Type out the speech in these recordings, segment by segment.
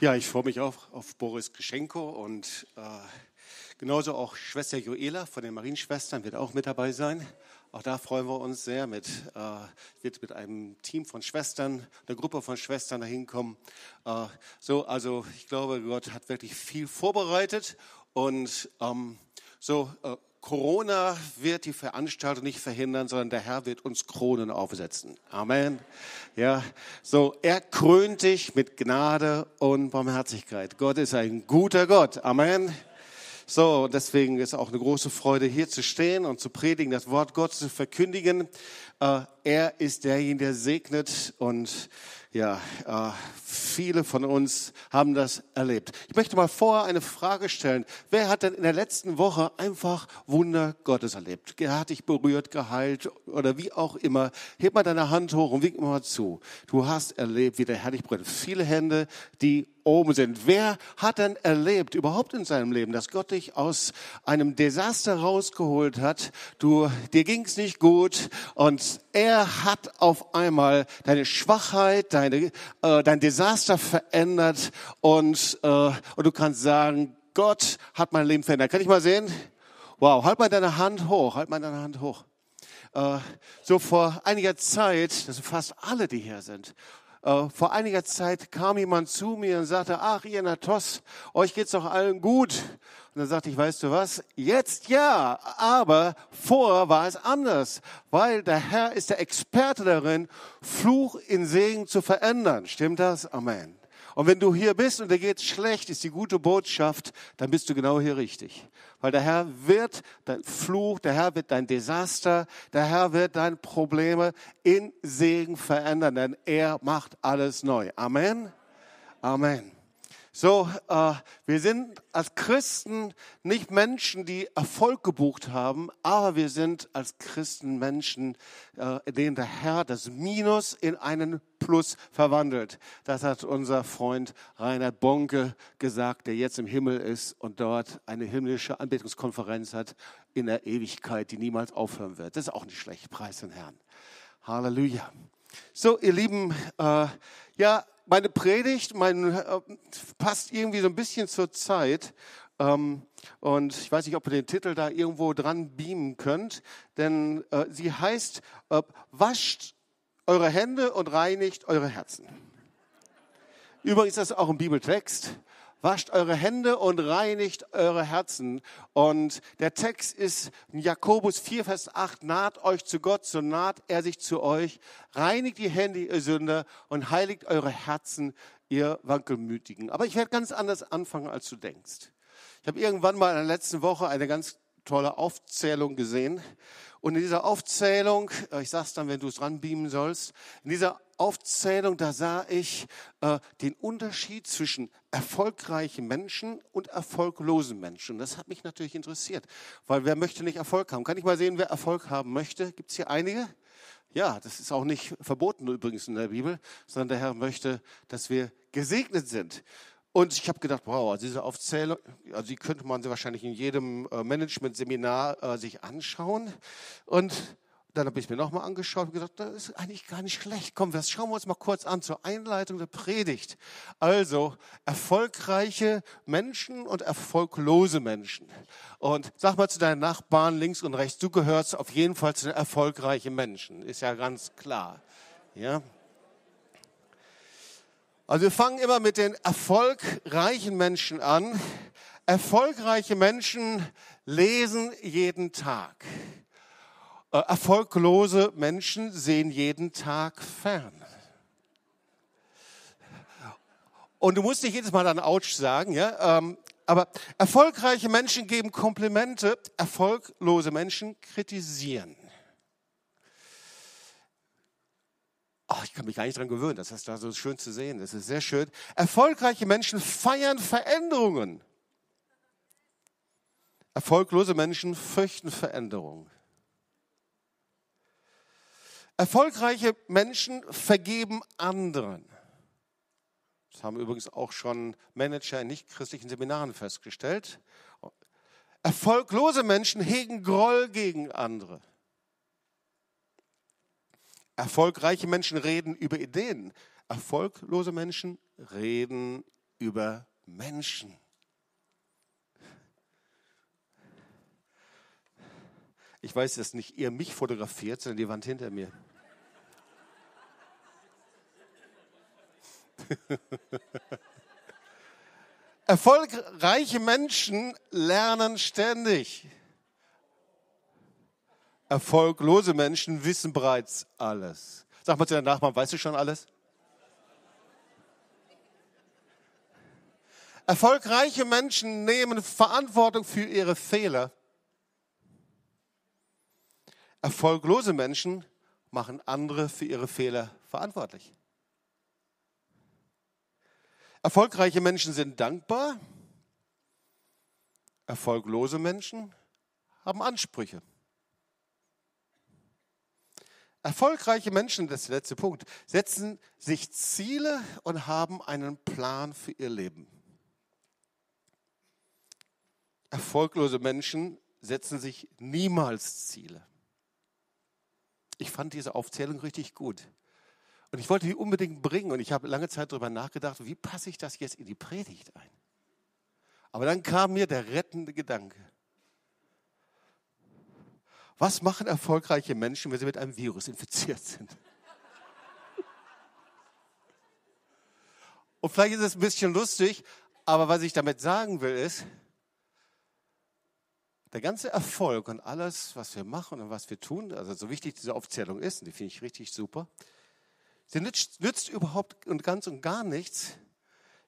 Ja, ich freue mich auch auf Boris Geschenko und äh, genauso auch Schwester Joela von den Marienschwestern wird auch mit dabei sein. Auch da freuen wir uns sehr. Mit, äh, wird mit einem Team von Schwestern, einer Gruppe von Schwestern dahin kommen. Äh, so, also ich glaube, Gott hat wirklich viel vorbereitet und ähm, so. Äh, Corona wird die Veranstaltung nicht verhindern, sondern der Herr wird uns Kronen aufsetzen. Amen. Ja, so, er krönt dich mit Gnade und Barmherzigkeit. Gott ist ein guter Gott. Amen. So, deswegen ist auch eine große Freude, hier zu stehen und zu predigen, das Wort Gottes zu verkündigen. Äh, er ist derjenige, der segnet und ja, äh, viele von uns haben das erlebt. Ich möchte mal vorher eine Frage stellen. Wer hat denn in der letzten Woche einfach Wunder Gottes erlebt? Er hat dich berührt, geheilt oder wie auch immer. Heb mal deine Hand hoch und wink mal zu. Du hast erlebt, wie der Herr dich berührt. Viele Hände, die oben sind. Wer hat denn erlebt, überhaupt in seinem Leben, dass Gott dich aus einem Desaster rausgeholt hat? Du, dir ging's nicht gut und er hat auf einmal deine Schwachheit, deine, äh, dein Desaster verändert und, äh, und du kannst sagen, Gott hat mein Leben verändert. Kann ich mal sehen? Wow, halt mal deine Hand hoch, halt mal deine Hand hoch. Äh, so vor einiger Zeit, das sind fast alle, die hier sind, äh, vor einiger Zeit kam jemand zu mir und sagte, ach, ihr Natos, euch geht's doch allen gut. Und dann sagte ich, weißt du was? Jetzt ja, aber vorher war es anders, weil der Herr ist der Experte darin, Fluch in Segen zu verändern. Stimmt das? Amen. Und wenn du hier bist und dir geht's schlecht, ist die gute Botschaft, dann bist du genau hier richtig. Weil der Herr wird dein Fluch, der Herr wird dein Desaster, der Herr wird deine Probleme in Segen verändern, denn er macht alles neu. Amen. Amen. So, äh, wir sind als Christen nicht Menschen, die Erfolg gebucht haben, aber wir sind als Christen Menschen, äh, denen der Herr das Minus in einen Plus verwandelt. Das hat unser Freund Reinhard Bonke gesagt, der jetzt im Himmel ist und dort eine himmlische Anbetungskonferenz hat in der Ewigkeit, die niemals aufhören wird. Das ist auch nicht schlecht. Preis den Herrn. Halleluja. So, ihr Lieben, äh, ja, meine Predigt mein, äh, passt irgendwie so ein bisschen zur Zeit. Ähm, und ich weiß nicht, ob ihr den Titel da irgendwo dran beamen könnt, denn äh, sie heißt, äh, wascht eure Hände und reinigt eure Herzen. Übrigens ist das auch ein Bibeltext wascht eure Hände und reinigt eure Herzen. Und der Text ist Jakobus 4, Vers 8, naht euch zu Gott, so naht er sich zu euch. Reinigt die Hände, ihr Sünder, und heiligt eure Herzen, ihr Wankelmütigen. Aber ich werde ganz anders anfangen, als du denkst. Ich habe irgendwann mal in der letzten Woche eine ganz tolle Aufzählung gesehen. Und in dieser Aufzählung, äh, ich sag's dann, wenn du es ranbeamen sollst, in dieser Aufzählung, da sah ich äh, den Unterschied zwischen erfolgreichen Menschen und erfolglosen Menschen. Das hat mich natürlich interessiert, weil wer möchte nicht Erfolg haben? Kann ich mal sehen, wer Erfolg haben möchte? Gibt es hier einige? Ja, das ist auch nicht verboten übrigens in der Bibel, sondern der Herr möchte, dass wir gesegnet sind. Und ich habe gedacht, wow, also diese Aufzählung, also die könnte man wahrscheinlich in jedem äh, Management-Seminar äh, sich anschauen. Und dann habe ich mir nochmal angeschaut und gesagt, das ist eigentlich gar nicht schlecht. Komm, das schauen wir uns mal kurz an zur Einleitung der Predigt. Also, erfolgreiche Menschen und erfolglose Menschen. Und sag mal zu deinen Nachbarn links und rechts, du gehörst auf jeden Fall zu den erfolgreichen Menschen. Ist ja ganz klar. Ja. Also wir fangen immer mit den erfolgreichen Menschen an. Erfolgreiche Menschen lesen jeden Tag. Äh, erfolglose Menschen sehen jeden Tag fern. Und du musst nicht jedes Mal dann Autsch sagen, ja. Ähm, aber erfolgreiche Menschen geben Komplimente, erfolglose Menschen kritisieren. Oh, ich kann mich gar nicht dran gewöhnen, das ist da so schön zu sehen. Das ist sehr schön. Erfolgreiche Menschen feiern Veränderungen. Erfolglose Menschen fürchten Veränderungen. Erfolgreiche Menschen vergeben anderen. Das haben übrigens auch schon Manager in nichtchristlichen Seminaren festgestellt. Erfolglose Menschen hegen Groll gegen andere. Erfolgreiche Menschen reden über Ideen. Erfolglose Menschen reden über Menschen. Ich weiß, dass nicht ihr mich fotografiert, sondern die Wand hinter mir. Erfolgreiche Menschen lernen ständig. Erfolglose Menschen wissen bereits alles. Sag mal zu deinem Nachbarn, weißt du schon alles? Erfolgreiche Menschen nehmen Verantwortung für ihre Fehler. Erfolglose Menschen machen andere für ihre Fehler verantwortlich. Erfolgreiche Menschen sind dankbar. Erfolglose Menschen haben Ansprüche. Erfolgreiche Menschen, das ist der letzte Punkt, setzen sich Ziele und haben einen Plan für ihr Leben. Erfolglose Menschen setzen sich niemals Ziele. Ich fand diese Aufzählung richtig gut. Und ich wollte die unbedingt bringen und ich habe lange Zeit darüber nachgedacht, wie passe ich das jetzt in die Predigt ein? Aber dann kam mir der rettende Gedanke. Was machen erfolgreiche Menschen, wenn sie mit einem Virus infiziert sind? Und vielleicht ist es ein bisschen lustig, aber was ich damit sagen will, ist, der ganze Erfolg und alles, was wir machen und was wir tun, also so wichtig diese Aufzählung ist, und die finde ich richtig super, sie nützt, nützt überhaupt und ganz und gar nichts,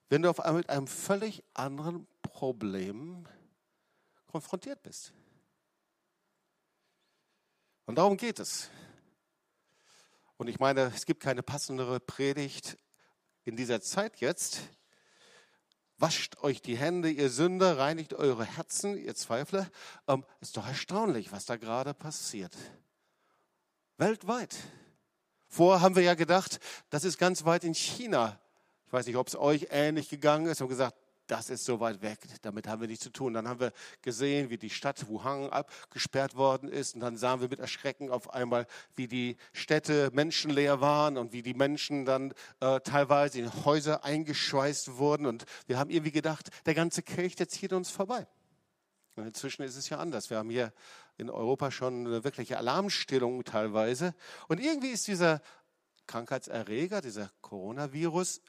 wenn du auf einmal mit einem völlig anderen Problem konfrontiert bist. Und darum geht es. Und ich meine, es gibt keine passendere Predigt in dieser Zeit jetzt. Wascht euch die Hände, ihr Sünder, reinigt eure Herzen, ihr Zweifler. Ähm, ist doch erstaunlich, was da gerade passiert. Weltweit. Vorher haben wir ja gedacht, das ist ganz weit in China. Ich weiß nicht, ob es euch ähnlich gegangen ist. Wir haben gesagt, das ist so weit weg, damit haben wir nichts zu tun. Dann haben wir gesehen, wie die Stadt Wuhan abgesperrt worden ist und dann sahen wir mit Erschrecken auf einmal, wie die Städte menschenleer waren und wie die Menschen dann äh, teilweise in Häuser eingeschweißt wurden und wir haben irgendwie gedacht, der ganze Kelch, der zieht uns vorbei. Und inzwischen ist es ja anders. Wir haben hier in Europa schon eine wirkliche Alarmstellung teilweise und irgendwie ist dieser Krankheitserreger, dieser Coronavirus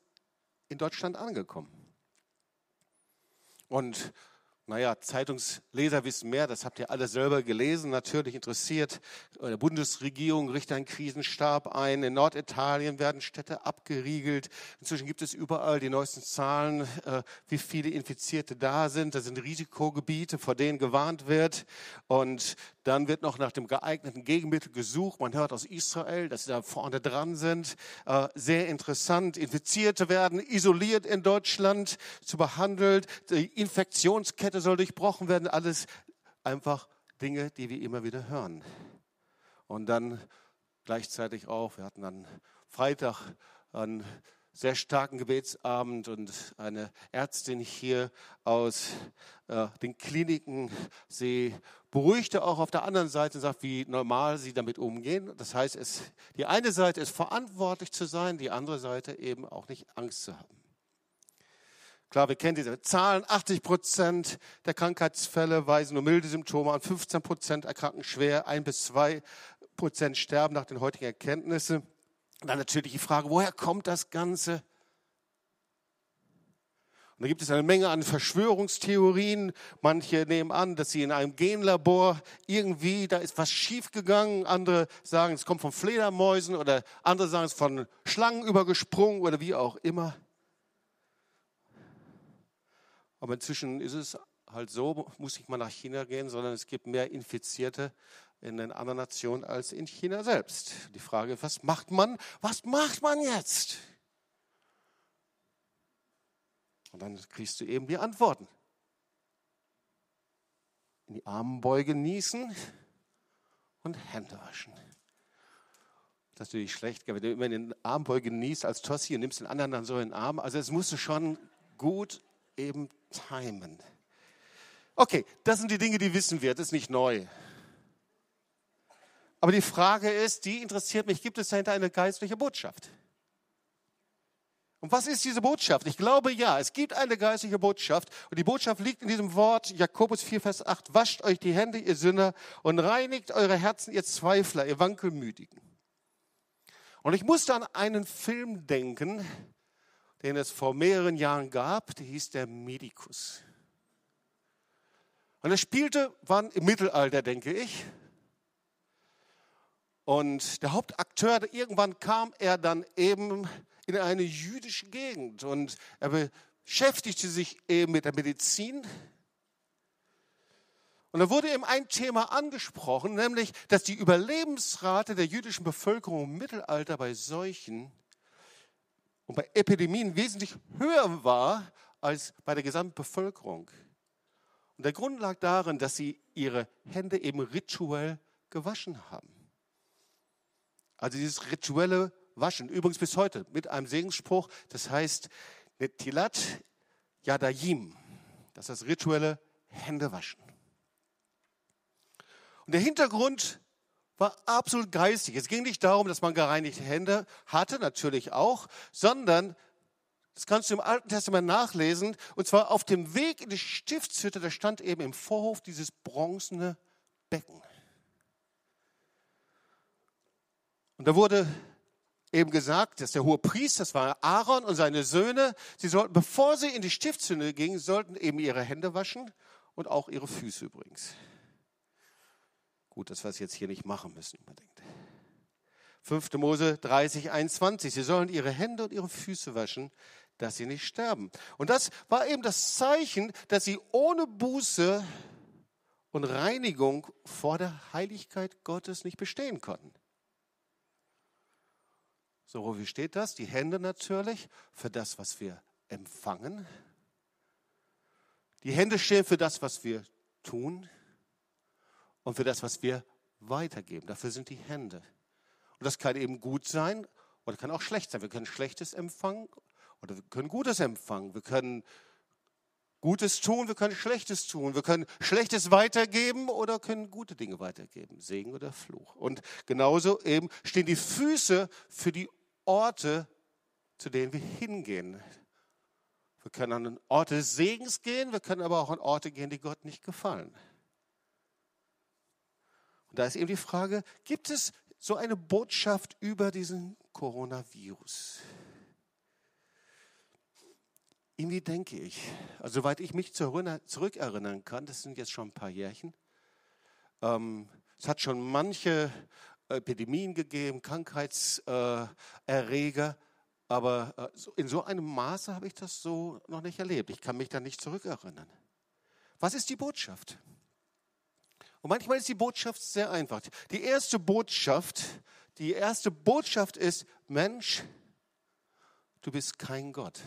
in Deutschland angekommen. Und naja, Zeitungsleser wissen mehr, das habt ihr alle selber gelesen, natürlich interessiert. Die Bundesregierung richtet einen Krisenstab ein. In Norditalien werden Städte abgeriegelt. Inzwischen gibt es überall die neuesten Zahlen, äh, wie viele Infizierte da sind. Das sind Risikogebiete, vor denen gewarnt wird. Und dann wird noch nach dem geeigneten Gegenmittel gesucht. Man hört aus Israel, dass sie da vorne dran sind. Äh, sehr interessant. Infizierte werden isoliert in Deutschland, zu behandelt. Die Infektionskette soll durchbrochen werden. Alles einfach Dinge, die wir immer wieder hören. Und dann gleichzeitig auch, wir hatten dann Freitag einen sehr starken Gebetsabend und eine Ärztin hier aus äh, den Kliniken, sie beruhigte auch auf der anderen Seite und sagt, wie normal sie damit umgehen. Das heißt, es, die eine Seite ist verantwortlich zu sein, die andere Seite eben auch nicht Angst zu haben. Klar, wir kennen diese Zahlen. 80 Prozent der Krankheitsfälle weisen nur milde Symptome an. 15 Prozent erkranken schwer. Ein bis zwei Prozent sterben nach den heutigen Erkenntnissen. Und dann natürlich die Frage, woher kommt das Ganze? Und da gibt es eine Menge an Verschwörungstheorien. Manche nehmen an, dass sie in einem Genlabor irgendwie, da ist was schiefgegangen. Andere sagen, es kommt von Fledermäusen oder andere sagen, es ist von Schlangen übergesprungen oder wie auch immer. Aber inzwischen ist es halt so, muss ich mal nach China gehen, sondern es gibt mehr Infizierte in den anderen Nationen als in China selbst. Die Frage, was macht man? Was macht man jetzt? Und dann kriegst du eben die Antworten. In die Armen beugen, niesen und Hände waschen. Das ist natürlich schlecht, wenn du immer in den Arm beugen niest als Tossi und nimmst den anderen dann so in den Arm. Also es musst du schon gut eben timen. Okay, das sind die Dinge, die wissen wir, das ist nicht neu. Aber die Frage ist, die interessiert mich, gibt es dahinter eine geistliche Botschaft? Und was ist diese Botschaft? Ich glaube ja, es gibt eine geistliche Botschaft und die Botschaft liegt in diesem Wort Jakobus 4, Vers 8. Wascht euch die Hände, ihr Sünder, und reinigt eure Herzen, ihr Zweifler, ihr Wankelmütigen. Und ich musste an einen Film denken, den es vor mehreren Jahren gab, der hieß der Medikus. Und er spielte, wann im Mittelalter, denke ich. Und der Hauptakteur, irgendwann kam er dann eben in eine jüdische Gegend und er beschäftigte sich eben mit der Medizin. Und da wurde eben ein Thema angesprochen, nämlich, dass die Überlebensrate der jüdischen Bevölkerung im Mittelalter bei Seuchen und bei Epidemien wesentlich höher war als bei der gesamten Bevölkerung. Und der Grund lag darin, dass sie ihre Hände eben rituell gewaschen haben. Also dieses rituelle Waschen, übrigens bis heute mit einem Segensspruch, das heißt Netilat Yadayim, das ist das rituelle Händewaschen. Und der Hintergrund war absolut geistig. Es ging nicht darum, dass man gereinigte Hände hatte, natürlich auch, sondern das kannst du im Alten Testament nachlesen. Und zwar auf dem Weg in die Stiftshütte, da stand eben im Vorhof dieses bronzene Becken. Und da wurde eben gesagt, dass der hohe Priester, das war Aaron und seine Söhne, sie sollten, bevor sie in die Stiftshütte gingen, sollten eben ihre Hände waschen und auch ihre Füße übrigens. Gut, dass wir es jetzt hier nicht machen müssen unbedingt. 5. Mose 30, 21. Sie sollen ihre Hände und ihre Füße waschen, dass sie nicht sterben. Und das war eben das Zeichen, dass sie ohne Buße und Reinigung vor der Heiligkeit Gottes nicht bestehen konnten. So, wie steht das? Die Hände natürlich für das, was wir empfangen. Die Hände stehen für das, was wir tun und für das, was wir weitergeben. Dafür sind die Hände. Und das kann eben gut sein oder kann auch schlecht sein. Wir können Schlechtes empfangen oder wir können Gutes empfangen. Wir können Gutes tun, wir können Schlechtes tun. Wir können Schlechtes weitergeben oder können gute Dinge weitergeben. Segen oder Fluch. Und genauso eben stehen die Füße für die Orte, zu denen wir hingehen. Wir können an Orte des Segens gehen, wir können aber auch an Orte gehen, die Gott nicht gefallen. Und da ist eben die Frage, gibt es so eine Botschaft über diesen Coronavirus? Irgendwie denke ich, also soweit ich mich zurückerinnern kann, das sind jetzt schon ein paar Jährchen, ähm, es hat schon manche Epidemien gegeben, Krankheitserreger, aber äh, in so einem Maße habe ich das so noch nicht erlebt. Ich kann mich da nicht zurückerinnern. Was ist die Botschaft? Und manchmal ist die Botschaft sehr einfach. Die erste Botschaft, die erste Botschaft ist, Mensch, du bist kein Gott.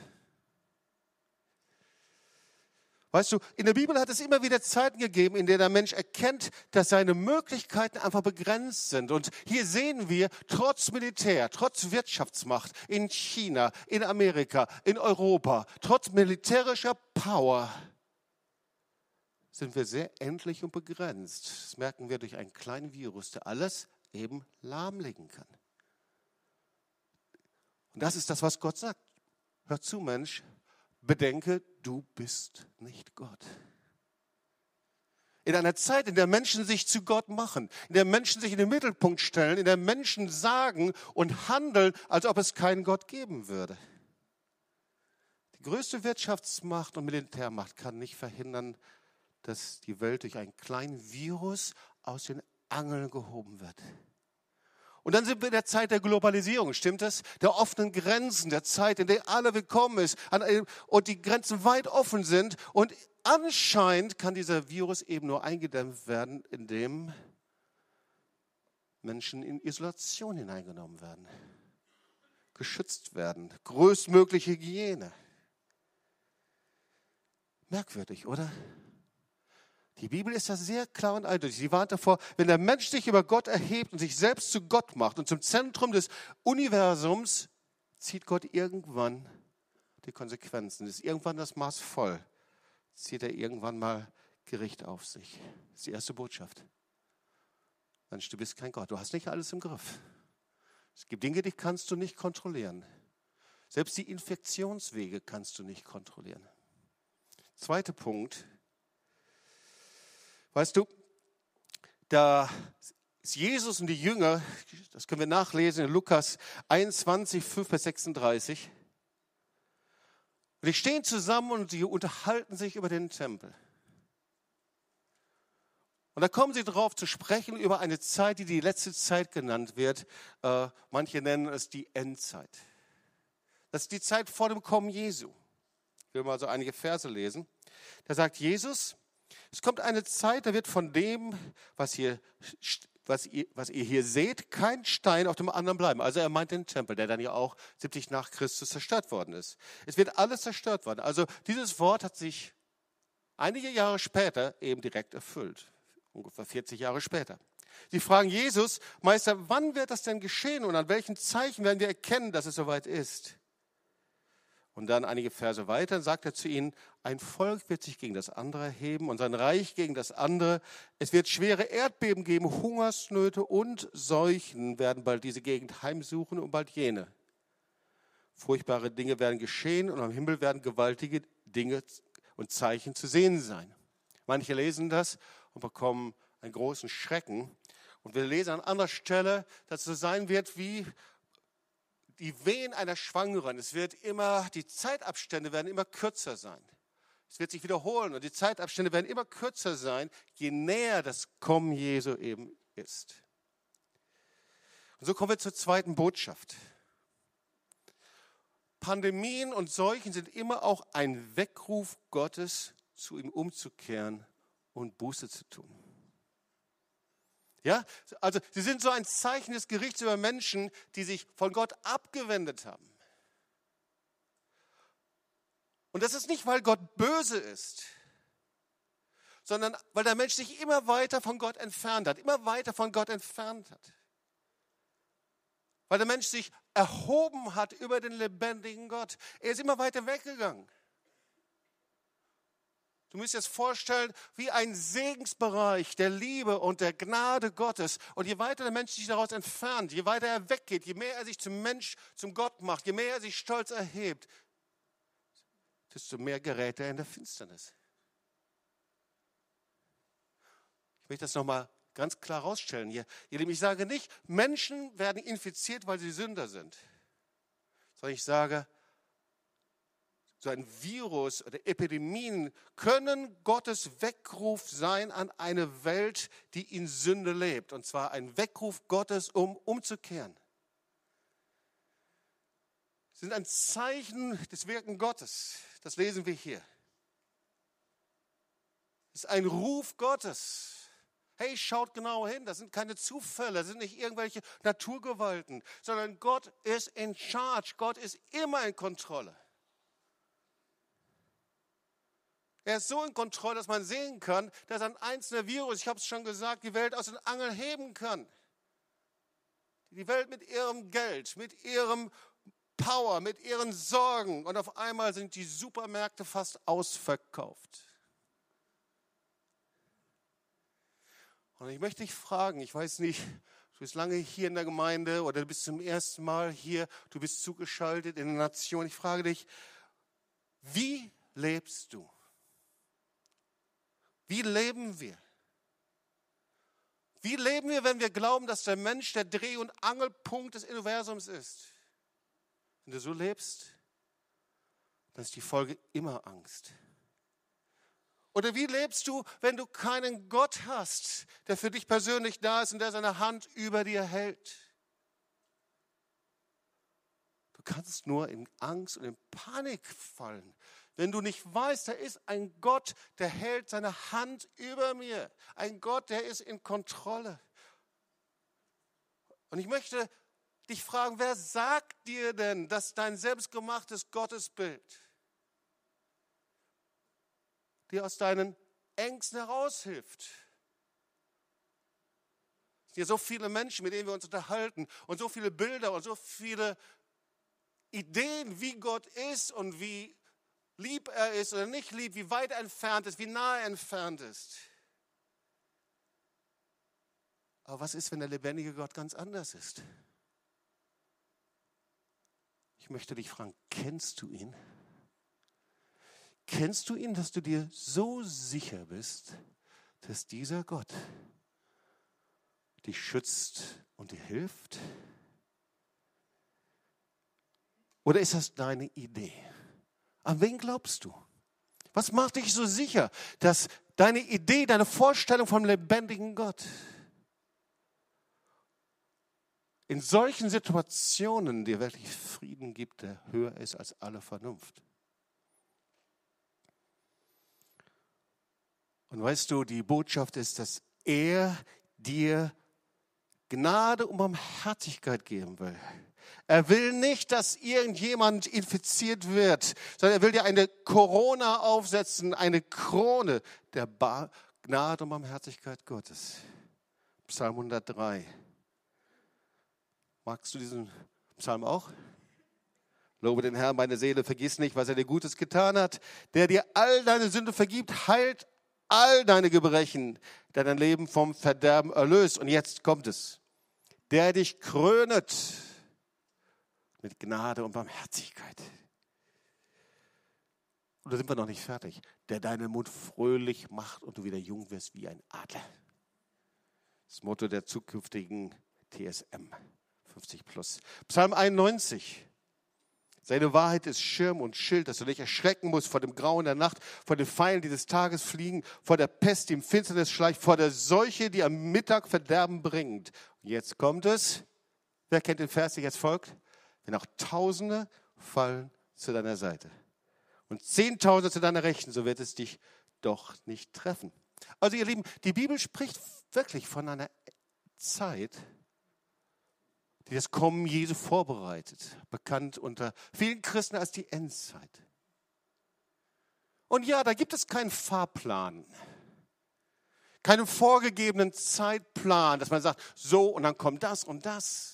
Weißt du, in der Bibel hat es immer wieder Zeiten gegeben, in denen der Mensch erkennt, dass seine Möglichkeiten einfach begrenzt sind. Und hier sehen wir, trotz Militär, trotz Wirtschaftsmacht in China, in Amerika, in Europa, trotz militärischer Power, sind wir sehr endlich und begrenzt. Das merken wir durch einen kleinen Virus, der alles eben lahmlegen kann. Und das ist das, was Gott sagt. Hör zu, Mensch, bedenke, du bist nicht Gott. In einer Zeit, in der Menschen sich zu Gott machen, in der Menschen sich in den Mittelpunkt stellen, in der Menschen sagen und handeln, als ob es keinen Gott geben würde. Die größte Wirtschaftsmacht und Militärmacht kann nicht verhindern, dass die Welt durch einen kleinen Virus aus den Angeln gehoben wird. Und dann sind wir in der Zeit der Globalisierung, stimmt das? Der offenen Grenzen, der Zeit, in der alle willkommen ist und die Grenzen weit offen sind. Und anscheinend kann dieser Virus eben nur eingedämmt werden, indem Menschen in Isolation hineingenommen werden, geschützt werden, größtmögliche Hygiene. Merkwürdig, oder? Die Bibel ist da sehr klar und eindeutig. Sie warnt davor, wenn der Mensch sich über Gott erhebt und sich selbst zu Gott macht und zum Zentrum des Universums, zieht Gott irgendwann die Konsequenzen. Ist irgendwann das Maß voll. Zieht er irgendwann mal Gericht auf sich. Das ist die erste Botschaft. Mensch, du bist kein Gott. Du hast nicht alles im Griff. Es gibt Dinge, die kannst du nicht kontrollieren. Selbst die Infektionswege kannst du nicht kontrollieren. Zweiter Punkt. Weißt du, da ist Jesus und die Jünger, das können wir nachlesen in Lukas 21, 5 bis 36. Und die stehen zusammen und sie unterhalten sich über den Tempel. Und da kommen sie darauf zu sprechen über eine Zeit, die die letzte Zeit genannt wird. Äh, manche nennen es die Endzeit. Das ist die Zeit vor dem Kommen Jesu. Ich will mal so einige Verse lesen. Da sagt Jesus, es kommt eine Zeit, da wird von dem, was, hier, was, ihr, was ihr hier seht, kein Stein auf dem anderen bleiben. Also er meint den Tempel, der dann ja auch 70 nach Christus zerstört worden ist. Es wird alles zerstört worden. Also dieses Wort hat sich einige Jahre später eben direkt erfüllt ungefähr 40 Jahre später. Sie fragen Jesus, Meister, wann wird das denn geschehen und an welchen Zeichen werden wir erkennen, dass es soweit ist? Und dann einige Verse weiter sagt er zu ihnen, ein Volk wird sich gegen das andere erheben und sein Reich gegen das andere. Es wird schwere Erdbeben geben, Hungersnöte und Seuchen werden bald diese Gegend heimsuchen und bald jene. Furchtbare Dinge werden geschehen und am Himmel werden gewaltige Dinge und Zeichen zu sehen sein. Manche lesen das und bekommen einen großen Schrecken. Und wir lesen an anderer Stelle, dass es so sein wird wie die Wehen einer Schwangeren. Es wird immer, die Zeitabstände werden immer kürzer sein. Es wird sich wiederholen und die Zeitabstände werden immer kürzer sein, je näher das Kommen Jesu eben ist. Und so kommen wir zur zweiten Botschaft. Pandemien und Seuchen sind immer auch ein Weckruf Gottes, zu ihm umzukehren und Buße zu tun. Ja, also sie sind so ein Zeichen des Gerichts über Menschen, die sich von Gott abgewendet haben. Und das ist nicht, weil Gott böse ist, sondern weil der Mensch sich immer weiter von Gott entfernt hat, immer weiter von Gott entfernt hat. Weil der Mensch sich erhoben hat über den lebendigen Gott. Er ist immer weiter weggegangen. Du musst dir das vorstellen wie ein Segensbereich der Liebe und der Gnade Gottes. Und je weiter der Mensch sich daraus entfernt, je weiter er weggeht, je mehr er sich zum Mensch, zum Gott macht, je mehr er sich stolz erhebt, desto mehr gerät er in der Finsternis. Ich möchte das nochmal ganz klar rausstellen hier. Ich sage nicht, Menschen werden infiziert, weil sie Sünder sind. Sondern ich sage, so ein Virus oder Epidemien können Gottes Weckruf sein an eine Welt, die in Sünde lebt. Und zwar ein Weckruf Gottes, um umzukehren. Sie sind ein Zeichen des Wirken Gottes. Das lesen wir hier. Es ist ein Ruf Gottes. Hey, schaut genau hin, das sind keine Zufälle, das sind nicht irgendwelche Naturgewalten, sondern Gott ist in charge, Gott ist immer in Kontrolle. Er ist so in Kontrolle, dass man sehen kann, dass ein einzelner Virus, ich habe es schon gesagt, die Welt aus den Angeln heben kann. Die Welt mit ihrem Geld, mit ihrem Power, mit ihren Sorgen. Und auf einmal sind die Supermärkte fast ausverkauft. Und ich möchte dich fragen, ich weiß nicht, du bist lange hier in der Gemeinde oder du bist zum ersten Mal hier, du bist zugeschaltet in der Nation. Ich frage dich, wie lebst du? Wie leben wir? Wie leben wir, wenn wir glauben, dass der Mensch der Dreh- und Angelpunkt des Universums ist? Wenn du so lebst, dann ist die Folge immer Angst. Oder wie lebst du, wenn du keinen Gott hast, der für dich persönlich da ist und der seine Hand über dir hält? Du kannst nur in Angst und in Panik fallen, wenn du nicht weißt, da ist ein Gott, der hält seine Hand über mir. Ein Gott, der ist in Kontrolle. Und ich möchte dich fragen, wer sagt dir denn, dass dein selbstgemachtes Gottesbild dir aus deinen Ängsten heraushilft? Es sind ja so viele Menschen, mit denen wir uns unterhalten und so viele Bilder und so viele Ideen, wie Gott ist und wie lieb er ist oder nicht lieb, wie weit er entfernt ist, wie nahe er entfernt ist. Aber was ist, wenn der lebendige Gott ganz anders ist? Ich möchte dich fragen, kennst du ihn? Kennst du ihn, dass du dir so sicher bist, dass dieser Gott dich schützt und dir hilft? Oder ist das deine Idee? An wen glaubst du? Was macht dich so sicher, dass deine Idee, deine Vorstellung vom lebendigen Gott in solchen Situationen dir wirklich Frieden gibt, der höher ist als alle Vernunft? Und weißt du, die Botschaft ist, dass er dir Gnade und Barmherzigkeit geben will. Er will nicht, dass irgendjemand infiziert wird, sondern er will dir eine Corona aufsetzen, eine Krone der ba Gnade und Barmherzigkeit Gottes. Psalm 103. Magst du diesen Psalm auch? Lobe den Herrn, meine Seele, vergiss nicht, was er dir Gutes getan hat, der dir all deine Sünde vergibt, heilt all deine Gebrechen, der dein Leben vom Verderben erlöst. Und jetzt kommt es. Der dich krönet mit Gnade und Barmherzigkeit. Und da sind wir noch nicht fertig. Der deinen Mund fröhlich macht und du wieder jung wirst wie ein Adler. Das Motto der zukünftigen TSM 50 plus. Psalm 91. Seine Wahrheit ist Schirm und Schild, dass du dich erschrecken musst vor dem Grauen der Nacht, vor den Pfeilen, die des Tages fliegen, vor der Pest, die im Finsternis schleicht, vor der Seuche, die am Mittag Verderben bringt. Und jetzt kommt es. Wer kennt den Vers, der jetzt folgt? Wenn auch Tausende fallen zu deiner Seite und Zehntausende zu deiner Rechten, so wird es dich doch nicht treffen. Also ihr Lieben, die Bibel spricht wirklich von einer Zeit, die das Kommen Jesu vorbereitet, bekannt unter vielen Christen als die Endzeit. Und ja, da gibt es keinen Fahrplan, keinen vorgegebenen Zeitplan, dass man sagt, so und dann kommt das und das.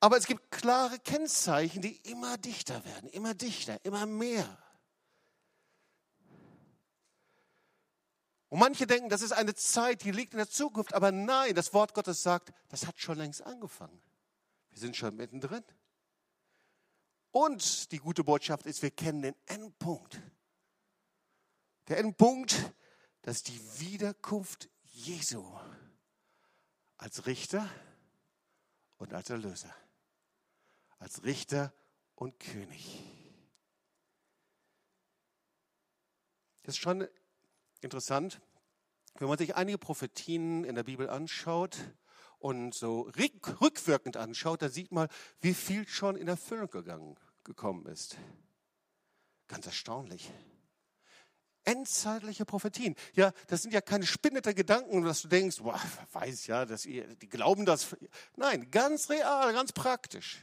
Aber es gibt klare Kennzeichen, die immer dichter werden, immer dichter, immer mehr. Und manche denken, das ist eine Zeit, die liegt in der Zukunft. Aber nein, das Wort Gottes sagt, das hat schon längst angefangen. Wir sind schon mittendrin. Und die gute Botschaft ist, wir kennen den Endpunkt. Der Endpunkt, das ist die Wiederkunft Jesu als Richter und als Erlöser als Richter und König. Das ist schon interessant, wenn man sich einige Prophetien in der Bibel anschaut und so rückwirkend anschaut, da sieht man, wie viel schon in Erfüllung gegangen, gekommen ist. Ganz erstaunlich. Endzeitliche Prophetien. Ja, das sind ja keine spinnende Gedanken, dass du denkst, boah, weiß ja, dass ihr, die glauben das. Nein, ganz real, ganz praktisch.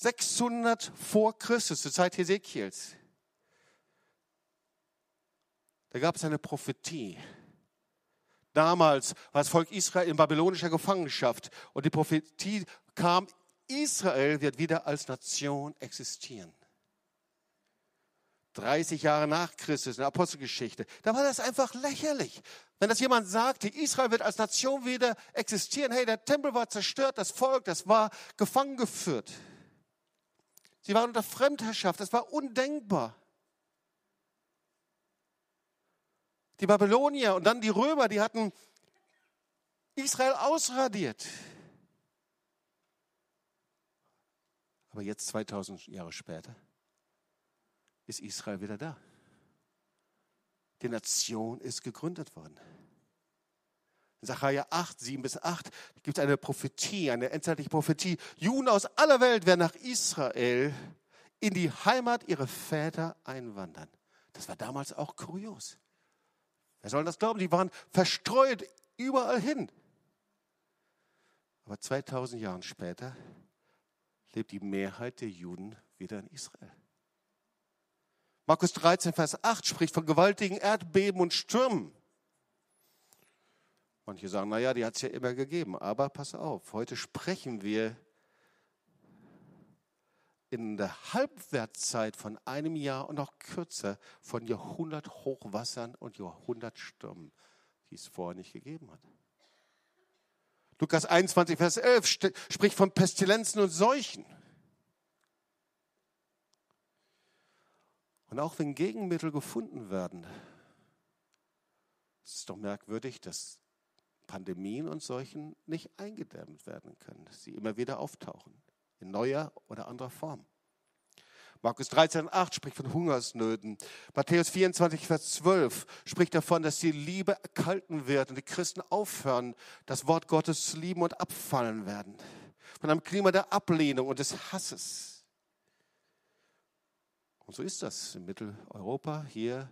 600 vor Christus, zur Zeit Hesekiels. Da gab es eine Prophetie. Damals war das Volk Israel in babylonischer Gefangenschaft und die Prophetie kam, Israel wird wieder als Nation existieren. 30 Jahre nach Christus in der Apostelgeschichte. Da war das einfach lächerlich. Wenn das jemand sagte, Israel wird als Nation wieder existieren, hey, der Tempel war zerstört, das Volk, das war gefangen geführt. Sie waren unter Fremdherrschaft. Das war undenkbar. Die Babylonier und dann die Römer, die hatten Israel ausradiert. Aber jetzt, 2000 Jahre später, ist Israel wieder da. Die Nation ist gegründet worden. In Sacharja 8, 7 bis 8 gibt es eine Prophetie, eine endzeitliche Prophetie. Juden aus aller Welt werden nach Israel in die Heimat ihrer Väter einwandern. Das war damals auch kurios. Wer soll das glauben? Die waren verstreut überall hin. Aber 2000 Jahre später lebt die Mehrheit der Juden wieder in Israel. Markus 13, Vers 8 spricht von gewaltigen Erdbeben und Stürmen. Manche sagen, naja, die hat es ja immer gegeben. Aber pass auf, heute sprechen wir in der Halbwertszeit von einem Jahr und noch kürzer von Jahrhunderthochwassern und Jahrhundertstürmen, die es vorher nicht gegeben hat. Lukas 21, Vers 11 spricht von Pestilenzen und Seuchen. Und auch wenn Gegenmittel gefunden werden, ist es doch merkwürdig, dass Pandemien und Seuchen nicht eingedämmt werden können, sie immer wieder auftauchen, in neuer oder anderer Form. Markus 13, 8 spricht von Hungersnöten. Matthäus 24, Vers 12 spricht davon, dass die Liebe erkalten wird und die Christen aufhören, das Wort Gottes zu lieben und abfallen werden. Von einem Klima der Ablehnung und des Hasses. Und so ist das in Mitteleuropa. Hier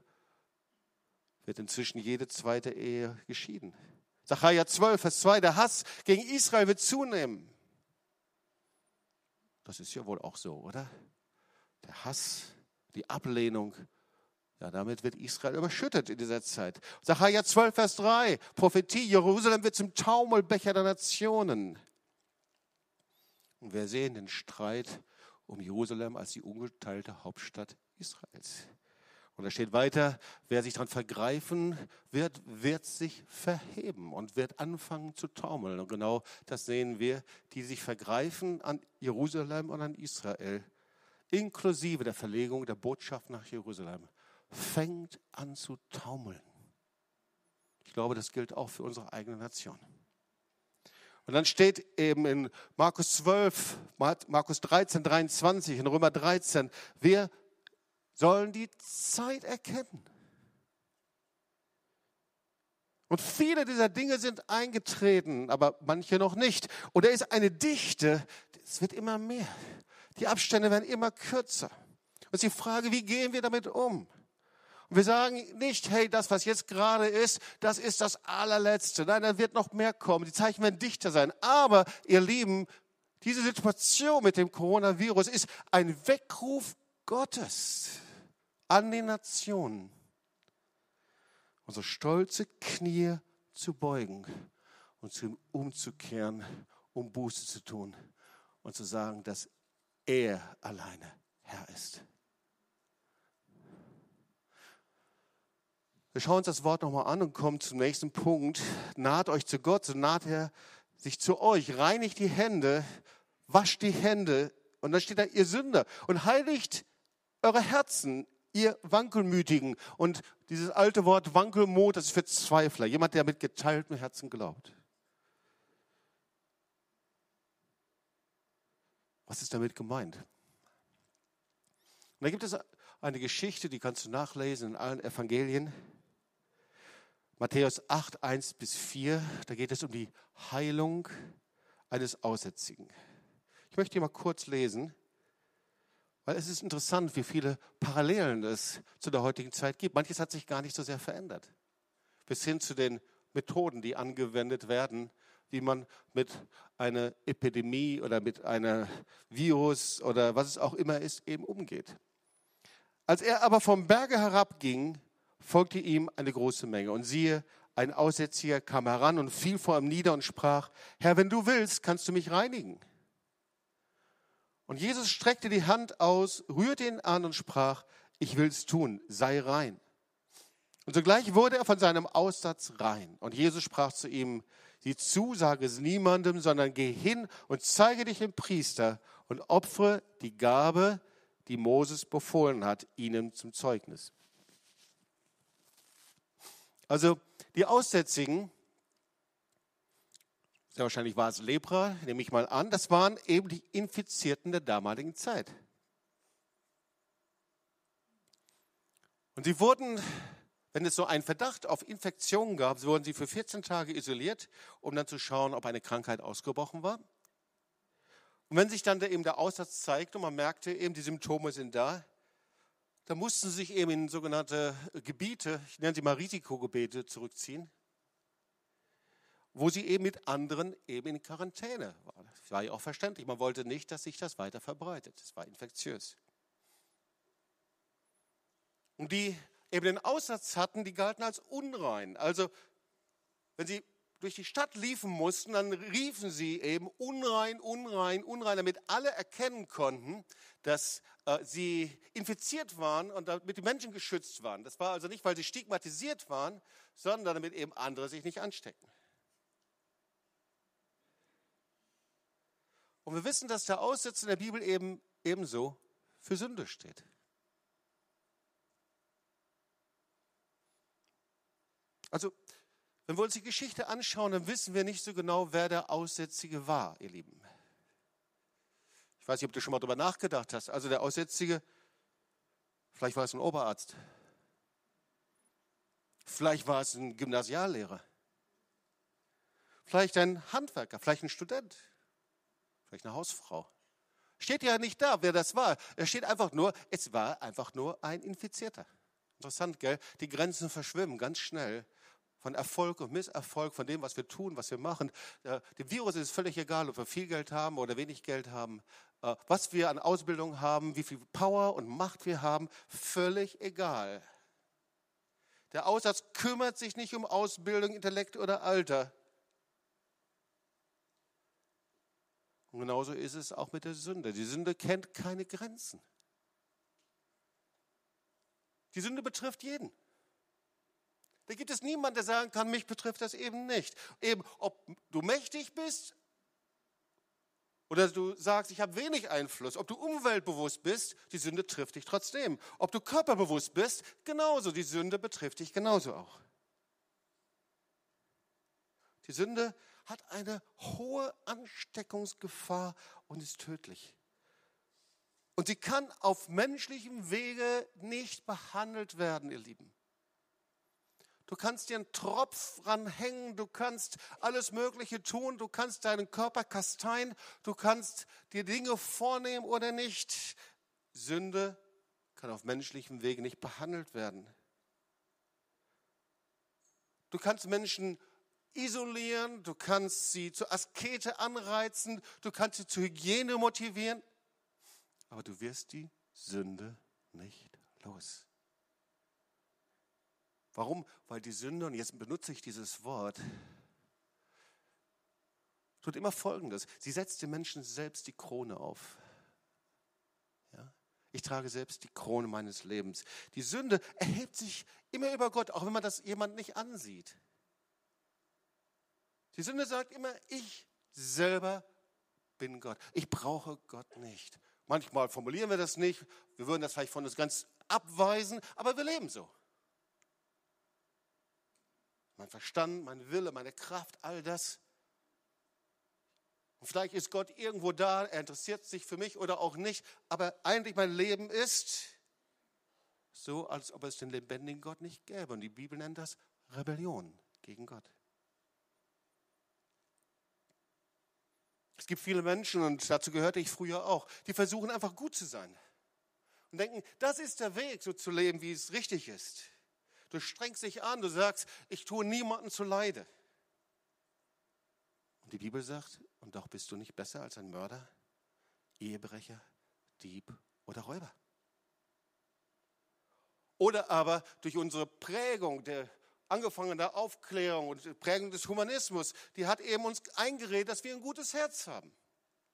wird inzwischen jede zweite Ehe geschieden. Sacharja 12, Vers 2, der Hass gegen Israel wird zunehmen. Das ist ja wohl auch so, oder? Der Hass, die Ablehnung, ja, damit wird Israel überschüttet in dieser Zeit. Sacharja 12, Vers 3, Prophetie, Jerusalem wird zum Taumelbecher der Nationen. Und wir sehen den Streit um Jerusalem als die ungeteilte Hauptstadt Israels. Und da steht weiter, wer sich daran vergreifen wird, wird sich verheben und wird anfangen zu taumeln. Und genau das sehen wir, die sich vergreifen an Jerusalem und an Israel, inklusive der Verlegung der Botschaft nach Jerusalem, fängt an zu taumeln. Ich glaube, das gilt auch für unsere eigene Nation. Und dann steht eben in Markus 12, Markus 13, 23, in Römer 13, wer sollen die Zeit erkennen. Und viele dieser Dinge sind eingetreten, aber manche noch nicht. Und da ist eine Dichte, es wird immer mehr. Die Abstände werden immer kürzer. Und die Frage, wie gehen wir damit um? Und wir sagen nicht, hey, das, was jetzt gerade ist, das ist das allerletzte. Nein, da wird noch mehr kommen. Die Zeichen werden dichter sein. Aber, ihr Lieben, diese Situation mit dem Coronavirus ist ein Weckruf Gottes an die Nationen, unsere stolze Knie zu beugen und zu ihm umzukehren, um Buße zu tun und zu sagen, dass er alleine Herr ist. Wir schauen uns das Wort nochmal an und kommen zum nächsten Punkt. Naht euch zu Gott, so naht er sich zu euch. Reinigt die Hände, wascht die Hände. Und dann steht da, ihr Sünder. Und heiligt eure Herzen, ihr Wankelmütigen. Und dieses alte Wort Wankelmut, das ist für Zweifler, jemand, der mit geteiltem Herzen glaubt. Was ist damit gemeint? Und da gibt es eine Geschichte, die kannst du nachlesen in allen Evangelien. Matthäus 8, 1 bis 4, da geht es um die Heilung eines Aussätzigen. Ich möchte hier mal kurz lesen. Weil es ist interessant, wie viele Parallelen es zu der heutigen Zeit gibt. Manches hat sich gar nicht so sehr verändert. Bis hin zu den Methoden, die angewendet werden, wie man mit einer Epidemie oder mit einem Virus oder was es auch immer ist, eben umgeht. Als er aber vom Berge herabging, folgte ihm eine große Menge. Und siehe, ein Aussätziger kam heran und fiel vor ihm nieder und sprach, Herr, wenn du willst, kannst du mich reinigen. Und Jesus streckte die Hand aus, rührte ihn an und sprach, ich will es tun, sei rein. Und sogleich wurde er von seinem Aussatz rein. Und Jesus sprach zu ihm, sieh zu, sage es niemandem, sondern geh hin und zeige dich dem Priester und opfere die Gabe, die Moses befohlen hat, ihnen zum Zeugnis. Also die Aussätzigen sehr wahrscheinlich war es Lepra, nehme ich mal an. Das waren eben die Infizierten der damaligen Zeit. Und sie wurden, wenn es so einen Verdacht auf Infektion gab, wurden sie für 14 Tage isoliert, um dann zu schauen, ob eine Krankheit ausgebrochen war. Und wenn sich dann eben der Aussatz zeigt und man merkte eben, die Symptome sind da, dann mussten sie sich eben in sogenannte Gebiete, ich nenne sie mal Risikogebiete, zurückziehen wo sie eben mit anderen eben in Quarantäne waren. Das war ja auch verständlich. Man wollte nicht, dass sich das weiter verbreitet. Es war infektiös. Und die eben den Aussatz hatten, die galten als unrein. Also, wenn sie durch die Stadt liefen mussten, dann riefen sie eben unrein, unrein, unrein, damit alle erkennen konnten, dass äh, sie infiziert waren und damit die Menschen geschützt waren. Das war also nicht, weil sie stigmatisiert waren, sondern damit eben andere sich nicht anstecken. Und wir wissen, dass der Aussatz in der Bibel eben ebenso für Sünde steht. Also, wenn wir uns die Geschichte anschauen, dann wissen wir nicht so genau, wer der Aussätzige war, ihr Lieben. Ich weiß nicht, ob du schon mal darüber nachgedacht hast. Also der Aussätzige, vielleicht war es ein Oberarzt. Vielleicht war es ein Gymnasiallehrer. Vielleicht ein Handwerker, vielleicht ein Student, vielleicht eine Hausfrau. Steht ja nicht da, wer das war. Es steht einfach nur, es war einfach nur ein Infizierter. Interessant, gell? Die Grenzen verschwimmen ganz schnell von Erfolg und Misserfolg, von dem, was wir tun, was wir machen. Dem Virus ist es völlig egal, ob wir viel Geld haben oder wenig Geld haben, äh, was wir an Ausbildung haben, wie viel Power und Macht wir haben, völlig egal. Der Aussatz kümmert sich nicht um Ausbildung, Intellekt oder Alter. Und genauso ist es auch mit der Sünde. Die Sünde kennt keine Grenzen. Die Sünde betrifft jeden. Da gibt es niemanden, der sagen kann, mich betrifft das eben nicht. Eben, ob du mächtig bist oder du sagst, ich habe wenig Einfluss, ob du umweltbewusst bist, die Sünde trifft dich trotzdem. Ob du körperbewusst bist, genauso, die Sünde betrifft dich genauso auch. Die Sünde hat eine hohe Ansteckungsgefahr und ist tödlich. Und sie kann auf menschlichem Wege nicht behandelt werden, ihr Lieben. Du kannst dir einen Tropf ranhängen, du kannst alles Mögliche tun, du kannst deinen Körper kasteien, du kannst dir Dinge vornehmen oder nicht. Sünde kann auf menschlichem Wege nicht behandelt werden. Du kannst Menschen isolieren, du kannst sie zur Askete anreizen, du kannst sie zur Hygiene motivieren, aber du wirst die Sünde nicht los. Warum? Weil die Sünde, und jetzt benutze ich dieses Wort, tut immer Folgendes. Sie setzt dem Menschen selbst die Krone auf. Ja? Ich trage selbst die Krone meines Lebens. Die Sünde erhebt sich immer über Gott, auch wenn man das jemand nicht ansieht. Die Sünde sagt immer, ich selber bin Gott. Ich brauche Gott nicht. Manchmal formulieren wir das nicht. Wir würden das vielleicht von uns ganz abweisen, aber wir leben so mein Verstand, mein Wille, meine Kraft, all das. Und vielleicht ist Gott irgendwo da, er interessiert sich für mich oder auch nicht, aber eigentlich mein Leben ist so, als ob es den lebendigen Gott nicht gäbe. Und die Bibel nennt das Rebellion gegen Gott. Es gibt viele Menschen, und dazu gehörte ich früher auch, die versuchen einfach gut zu sein und denken, das ist der Weg, so zu leben, wie es richtig ist. Du strengst dich an, du sagst, ich tue niemandem zu Leide. Und die Bibel sagt, und doch bist du nicht besser als ein Mörder, Ehebrecher, Dieb oder Räuber. Oder aber durch unsere Prägung, der angefangen der Aufklärung und Prägung des Humanismus, die hat eben uns eingeredet, dass wir ein gutes Herz haben.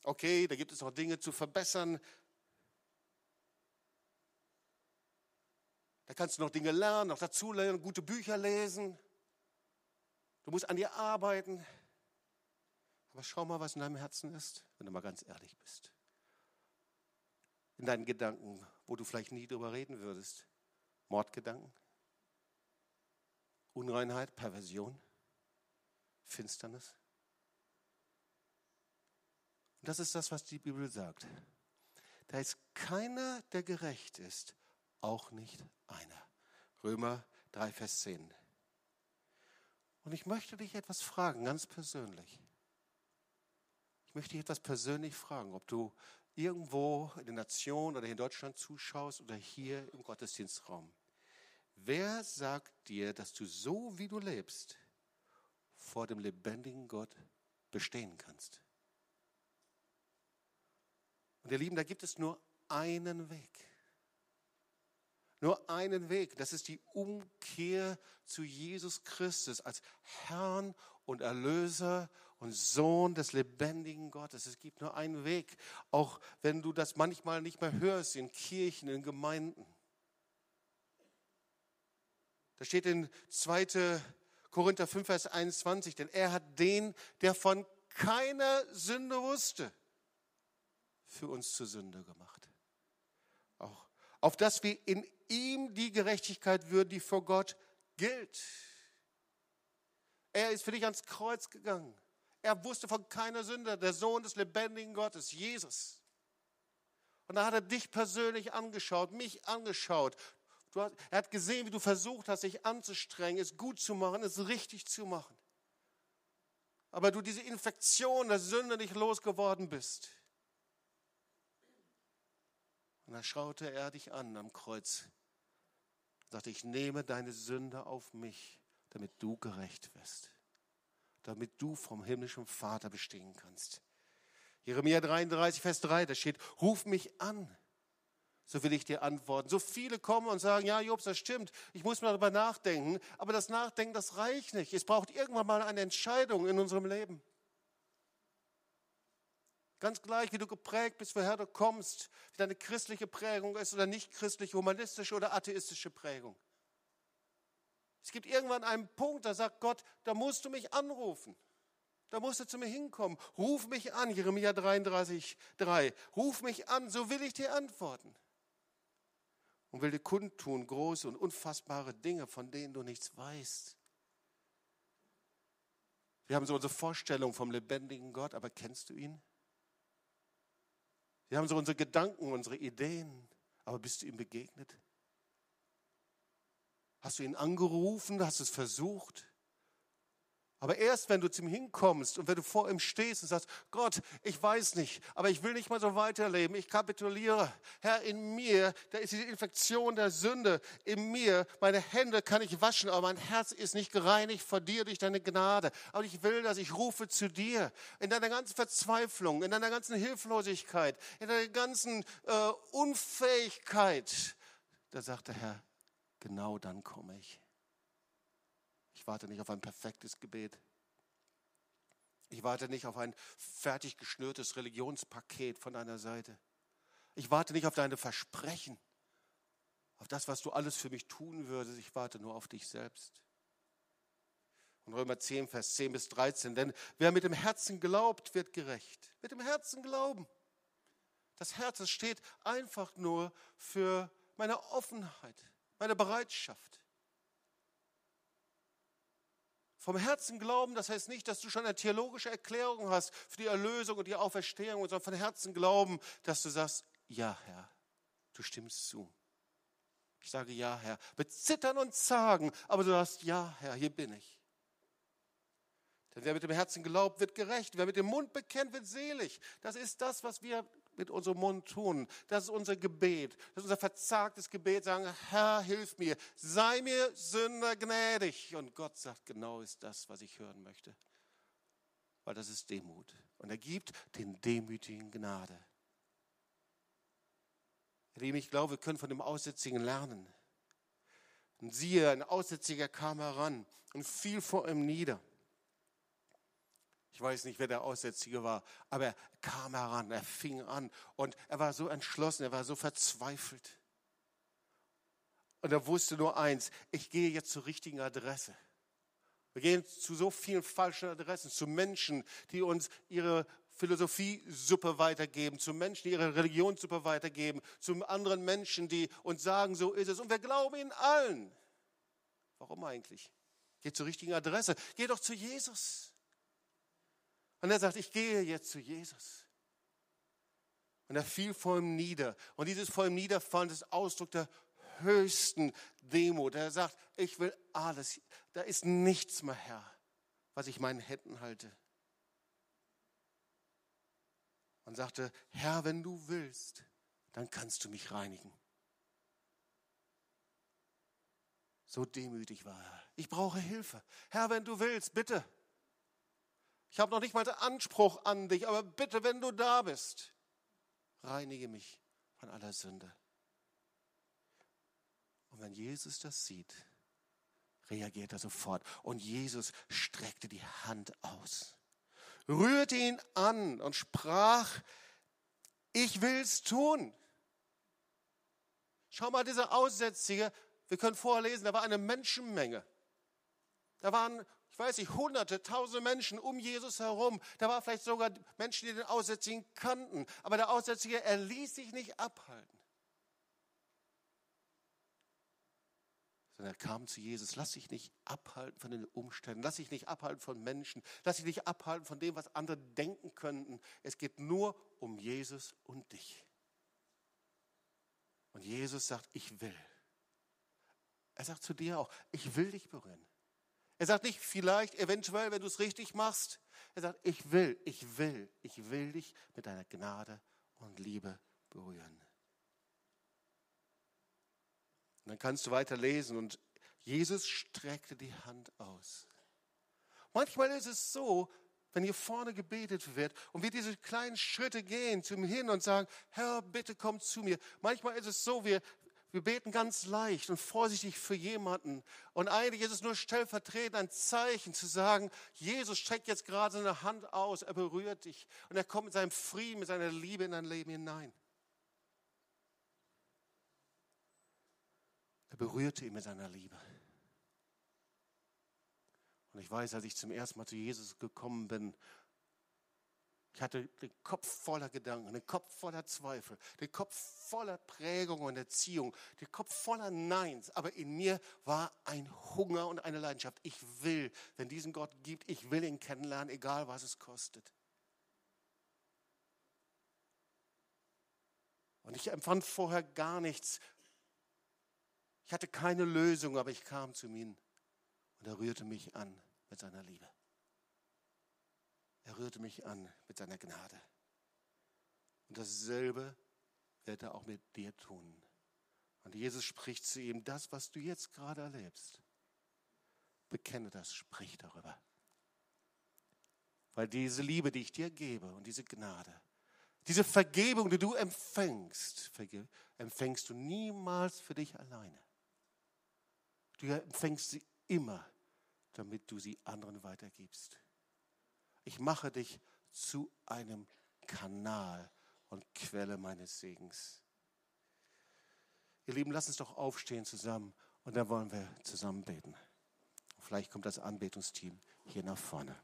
Okay, da gibt es auch Dinge zu verbessern, Da kannst du noch Dinge lernen, noch dazulernen, gute Bücher lesen. Du musst an dir arbeiten. Aber schau mal, was in deinem Herzen ist, wenn du mal ganz ehrlich bist. In deinen Gedanken, wo du vielleicht nie drüber reden würdest. Mordgedanken, Unreinheit, Perversion, Finsternis. Und das ist das, was die Bibel sagt. Da ist keiner, der gerecht ist, auch nicht einer. Römer 3, Vers 10. Und ich möchte dich etwas fragen, ganz persönlich. Ich möchte dich etwas persönlich fragen, ob du irgendwo in der Nation oder in Deutschland zuschaust oder hier im Gottesdienstraum. Wer sagt dir, dass du so, wie du lebst, vor dem lebendigen Gott bestehen kannst? Und ihr Lieben, da gibt es nur einen Weg nur einen Weg. Das ist die Umkehr zu Jesus Christus als Herrn und Erlöser und Sohn des lebendigen Gottes. Es gibt nur einen Weg, auch wenn du das manchmal nicht mehr hörst in Kirchen, in Gemeinden. Da steht in 2. Korinther 5, Vers 21, denn er hat den, der von keiner Sünde wusste, für uns zur Sünde gemacht. Auch auf dass wir in ihm die Gerechtigkeit würden, die vor Gott gilt. Er ist für dich ans Kreuz gegangen. Er wusste von keiner Sünde, der Sohn des lebendigen Gottes, Jesus. Und da hat er dich persönlich angeschaut, mich angeschaut. Hast, er hat gesehen, wie du versucht hast, dich anzustrengen, es gut zu machen, es richtig zu machen. Aber du diese Infektion der Sünde nicht losgeworden bist. Und da schaute er dich an am Kreuz und sagte, ich nehme deine Sünde auf mich, damit du gerecht wirst, damit du vom himmlischen Vater bestehen kannst. Jeremia 33, Vers 3, da steht, ruf mich an, so will ich dir antworten. So viele kommen und sagen, ja, Jobs, das stimmt, ich muss mal darüber nachdenken, aber das Nachdenken, das reicht nicht. Es braucht irgendwann mal eine Entscheidung in unserem Leben. Ganz gleich, wie du geprägt bist, woher du kommst, wie deine christliche Prägung ist oder nicht christliche, humanistische oder atheistische Prägung. Es gibt irgendwann einen Punkt, da sagt Gott, da musst du mich anrufen. Da musst du zu mir hinkommen. Ruf mich an, Jeremia 33, 3. Ruf mich an, so will ich dir antworten. Und will dir kundtun große und unfassbare Dinge, von denen du nichts weißt. Wir haben so unsere Vorstellung vom lebendigen Gott, aber kennst du ihn? Wir haben so unsere Gedanken, unsere Ideen, aber bist du ihm begegnet? Hast du ihn angerufen? Hast du es versucht? Aber erst wenn du zu ihm hinkommst und wenn du vor ihm stehst und sagst, Gott, ich weiß nicht, aber ich will nicht mal so weiterleben, ich kapituliere. Herr, in mir, da ist die Infektion der Sünde. In mir, meine Hände kann ich waschen, aber mein Herz ist nicht gereinigt vor dir durch deine Gnade. Aber ich will das, ich rufe zu dir. In deiner ganzen Verzweiflung, in deiner ganzen Hilflosigkeit, in deiner ganzen äh, Unfähigkeit, da sagt der Herr, genau dann komme ich. Ich warte nicht auf ein perfektes Gebet. Ich warte nicht auf ein fertig geschnürtes Religionspaket von deiner Seite. Ich warte nicht auf deine Versprechen, auf das, was du alles für mich tun würdest. Ich warte nur auf dich selbst. Und Römer 10, Vers 10 bis 13. Denn wer mit dem Herzen glaubt, wird gerecht. Mit dem Herzen glauben. Das Herz steht einfach nur für meine Offenheit, meine Bereitschaft. Vom Herzen glauben, das heißt nicht, dass du schon eine theologische Erklärung hast für die Erlösung und die Auferstehung, sondern von Herzen glauben, dass du sagst, ja Herr, du stimmst zu. Ich sage ja Herr, mit Zittern und Zagen, aber du sagst, ja Herr, hier bin ich. Denn wer mit dem Herzen glaubt, wird gerecht. Wer mit dem Mund bekennt, wird selig. Das ist das, was wir mit unserem Mund tun. Das ist unser Gebet. Das ist unser verzagtes Gebet. Sagen, Herr, hilf mir. Sei mir Sünder gnädig. Und Gott sagt, genau ist das, was ich hören möchte. Weil das ist Demut. Und er gibt den Demütigen Gnade. Lieben, ich glaube, wir können von dem Aussätzigen lernen. Und siehe, ein Aussätziger kam heran und fiel vor ihm nieder. Ich weiß nicht, wer der Aussätzige war, aber er kam heran, er fing an und er war so entschlossen, er war so verzweifelt. Und er wusste nur eins, ich gehe jetzt zur richtigen Adresse. Wir gehen zu so vielen falschen Adressen, zu Menschen, die uns ihre Philosophiesuppe weitergeben, zu Menschen, die ihre Religionssuppe weitergeben, zu anderen Menschen, die uns sagen, so ist es. Und wir glauben ihnen allen. Warum eigentlich? Geh zur richtigen Adresse. Geh doch zu Jesus. Und er sagt, ich gehe jetzt zu Jesus. Und er fiel vor ihm nieder. Und dieses vor ihm niederfallen ist Ausdruck der höchsten Demut. Er sagt, ich will alles. Da ist nichts mehr, Herr, was ich meinen Händen halte. Und sagte, Herr, wenn du willst, dann kannst du mich reinigen. So demütig war er. Ich brauche Hilfe. Herr, wenn du willst, bitte. Ich habe noch nicht mal Anspruch an dich, aber bitte, wenn du da bist, reinige mich von aller Sünde. Und wenn Jesus das sieht, reagiert er sofort. Und Jesus streckte die Hand aus, rührte ihn an und sprach, ich will's tun. Schau mal, dieser Aussätzige, wir können vorlesen, da war eine Menschenmenge. Da waren ich weiß nicht, hunderte, tausende Menschen um Jesus herum. Da war vielleicht sogar Menschen, die den Aussätzigen kannten. Aber der Aussätzige, er ließ sich nicht abhalten. Sondern er kam zu Jesus. Lass dich nicht abhalten von den Umständen. Lass dich nicht abhalten von Menschen. Lass dich nicht abhalten von dem, was andere denken könnten. Es geht nur um Jesus und dich. Und Jesus sagt, ich will. Er sagt zu dir auch, ich will dich berühren. Er sagt nicht vielleicht, eventuell, wenn du es richtig machst. Er sagt, ich will, ich will, ich will dich mit deiner Gnade und Liebe berühren. Und dann kannst du weiter lesen und Jesus streckte die Hand aus. Manchmal ist es so, wenn hier vorne gebetet wird und wir diese kleinen Schritte gehen zum Hin und sagen, Herr, bitte komm zu mir. Manchmal ist es so, wir, wir beten ganz leicht und vorsichtig für jemanden. Und eigentlich ist es nur stellvertretend ein Zeichen zu sagen, Jesus streckt jetzt gerade seine Hand aus, er berührt dich und er kommt mit seinem Frieden, mit seiner Liebe in dein Leben hinein. Er berührte ihn mit seiner Liebe. Und ich weiß, als ich zum ersten Mal zu Jesus gekommen bin ich hatte den Kopf voller Gedanken, den Kopf voller Zweifel, den Kopf voller Prägung und Erziehung, den Kopf voller Neins. Aber in mir war ein Hunger und eine Leidenschaft. Ich will, wenn diesen Gott gibt, ich will ihn kennenlernen, egal was es kostet. Und ich empfand vorher gar nichts. Ich hatte keine Lösung, aber ich kam zu ihm und er rührte mich an mit seiner Liebe. Er rührte mich an mit seiner Gnade. Und dasselbe wird er auch mit dir tun. Und Jesus spricht zu ihm, das, was du jetzt gerade erlebst, bekenne das, sprich darüber. Weil diese Liebe, die ich dir gebe und diese Gnade, diese Vergebung, die du empfängst, empfängst du niemals für dich alleine. Du empfängst sie immer, damit du sie anderen weitergibst. Ich mache dich zu einem Kanal und Quelle meines Segens. Ihr Lieben, lasst uns doch aufstehen zusammen und dann wollen wir zusammen beten. Vielleicht kommt das Anbetungsteam hier nach vorne.